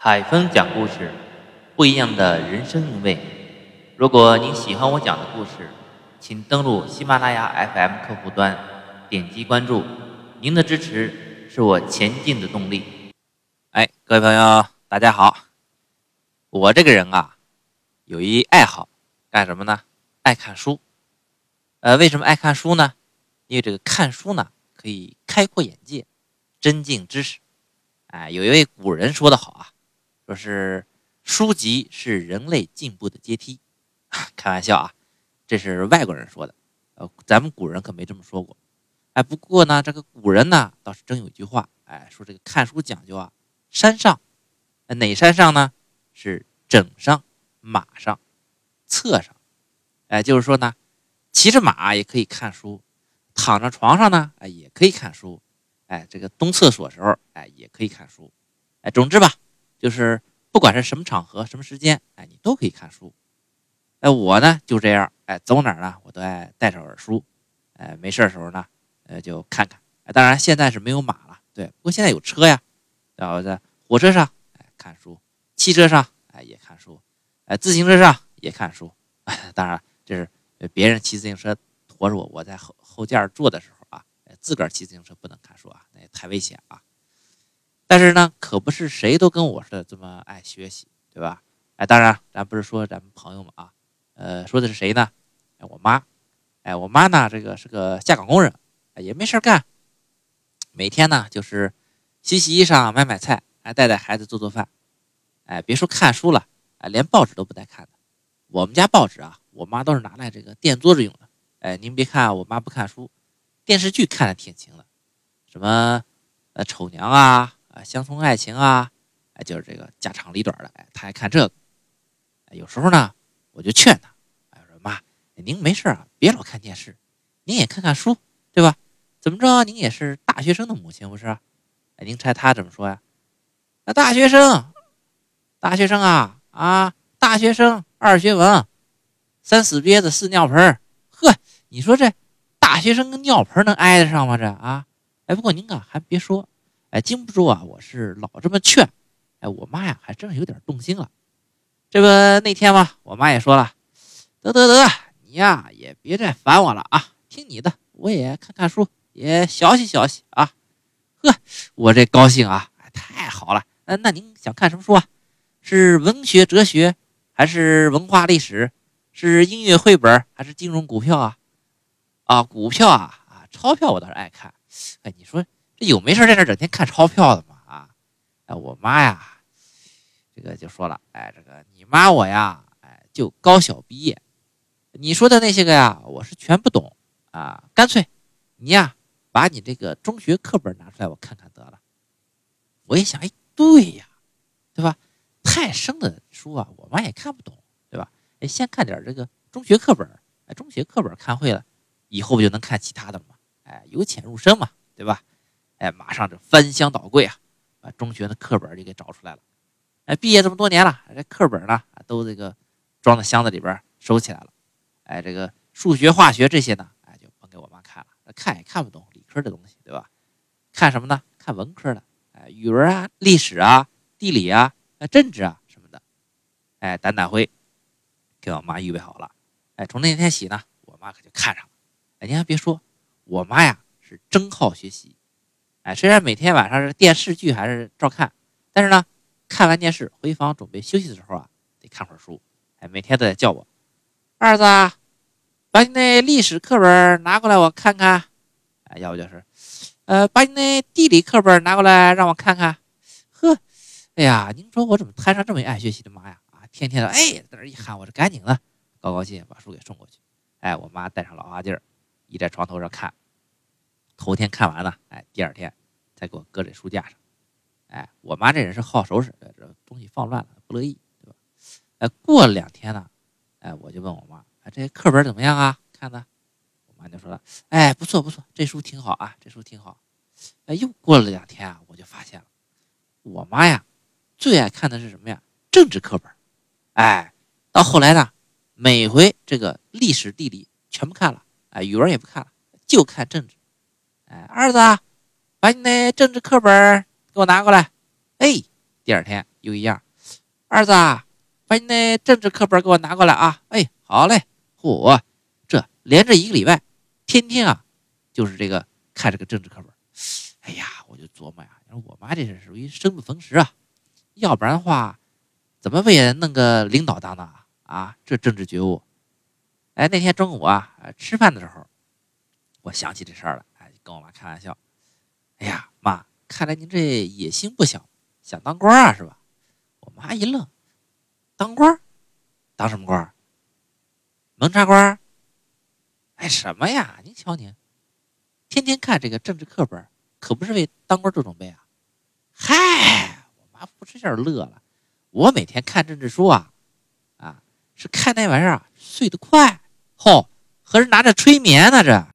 海峰讲故事，不一样的人生韵味。如果您喜欢我讲的故事，请登录喜马拉雅 FM 客户端，点击关注。您的支持是我前进的动力。哎，各位朋友，大家好。我这个人啊，有一爱好，干什么呢？爱看书。呃，为什么爱看书呢？因为这个看书呢，可以开阔眼界，增进知识。哎，有一位古人说的好啊。说是书籍是人类进步的阶梯，开玩笑啊，这是外国人说的，呃，咱们古人可没这么说过。哎，不过呢，这个古人呢倒是真有一句话，哎，说这个看书讲究啊，山上，哪山上呢？是枕上、马上、侧上，哎，就是说呢，骑着马也可以看书，躺着床上呢，哎，也可以看书，哎，这个蹲厕所时候，哎，也可以看书，哎，总之吧。就是不管是什么场合、什么时间，哎，你都可以看书。哎，我呢就这样，哎，走哪儿呢，我都爱带着本书。哎，没事的时候呢，呃，就看看。哎，当然现在是没有马了，对，不过现在有车呀。然后在火车上，哎，看书；汽车上，哎，也看书；哎，自行车上也看书。哎，当然这是别人骑自行车驮着我，我在后后件坐的时候啊，自个儿骑自行车不能看书啊，那也太危险啊。但是呢，可不是谁都跟我似的这么爱学习，对吧？哎，当然，咱不是说咱们朋友们啊，呃，说的是谁呢？哎，我妈，哎，我妈呢，这个是个下岗工人，也没事干，每天呢就是洗洗衣裳、买买菜，还带带孩子做做饭，哎，别说看书了，哎，连报纸都不带看的。我们家报纸啊，我妈都是拿来这个垫桌子用的。哎，您别看我妈不看书，电视剧看的挺勤的，什么呃丑娘啊。乡村爱情啊，哎，就是这个家长里短的，哎，他爱看这个。有时候呢，我就劝他，哎，说妈，您没事啊，别老看电视，您也看看书，对吧？怎么着，您也是大学生的母亲，不是？哎，您猜他怎么说呀？那大学生，大学生啊啊，大学生二学文，三死憋子四尿盆呵，你说这大学生跟尿盆能挨得上吗？这啊？哎，不过您啊，还别说。哎，经不住啊！我是老这么劝，哎，我妈呀，还真有点动心了。这不那天嘛，我妈也说了，得得得，你呀也别再烦我了啊，听你的，我也看看书，也学习学习啊。呵，我这高兴啊，太好了。那那您想看什么书啊？是文学、哲学，还是文化、历史？是音乐绘本，还是金融股票啊？啊，股票啊啊，钞票我倒是爱看。哎，你说。有没事在这整天看钞票的吗？啊，哎，我妈呀，这个就说了，哎，这个你妈我呀，哎，就高小毕业，你说的那些个呀，我是全不懂啊。干脆你呀，把你这个中学课本拿出来，我看看得了。我一想，哎，对呀，对吧？太深的书啊，我妈也看不懂，对吧？哎，先看点这个中学课本，哎，中学课本看会了，以后不就能看其他的了吗？哎，由浅入深嘛，对吧？哎，马上就翻箱倒柜啊，把中学的课本就给找出来了。哎，毕业这么多年了，这课本呢都这个装在箱子里边收起来了。哎，这个数学、化学这些呢，哎就甭给我妈看了，看也看不懂理科的东西，对吧？看什么呢？看文科的，哎，语文啊、历史啊、地理啊、政治啊什么的。哎，胆胆灰给我妈预备好了。哎，从那天起呢，我妈可就看上了。哎，您还别说，我妈呀是真好学习。哎，虽然每天晚上是电视剧还是照看，但是呢，看完电视回房准备休息的时候啊，得看会儿书。哎，每天都在叫我儿子，把你那历史课本拿过来我看看。哎，要不就是，呃，把你那地理课本拿过来让我看看。呵，哎呀，您说我怎么摊上这么爱学习的妈呀？啊，天天的哎，在那一喊，我这赶紧的，高高兴兴把书给送过去。哎，我妈带上老花镜，倚在床头上看。头天看完了，哎，第二天。再给我搁在书架上，哎，我妈这人是好收拾的，这东西放乱了不乐意，对吧？哎，过了两天呢，哎，我就问我妈，哎，这课本怎么样啊？看的，我妈就说了，哎，不错不错，这书挺好啊，这书挺好。哎，又过了两天啊，我就发现了，我妈呀，最爱看的是什么呀？政治课本。哎，到后来呢，每回这个历史地理全部看了，哎，语文也不看了，就看政治。哎，儿子。把你那政治课本给我拿过来。哎，第二天又一样。儿子，把你那政治课本给我拿过来啊！哎，好嘞。嚯，这连着一个礼拜，天天啊，就是这个看这个政治课本。哎呀，我就琢磨呀，我妈这是属于生不逢时啊，要不然的话，怎么不也弄个领导当当啊？这政治觉悟。哎，那天中午啊，吃饭的时候，我想起这事儿了，跟我妈开玩笑。哎呀，妈，看来您这野心不小，想当官啊，是吧？我妈一愣，当官？当什么官？蒙查官？哎，什么呀？您瞧您，天天看这个政治课本，可不是为当官做准备啊！嗨，我妈不吃劲乐了。我每天看政治书啊，啊，是看那玩意儿，睡得快。吼，合着拿着催眠呢？这。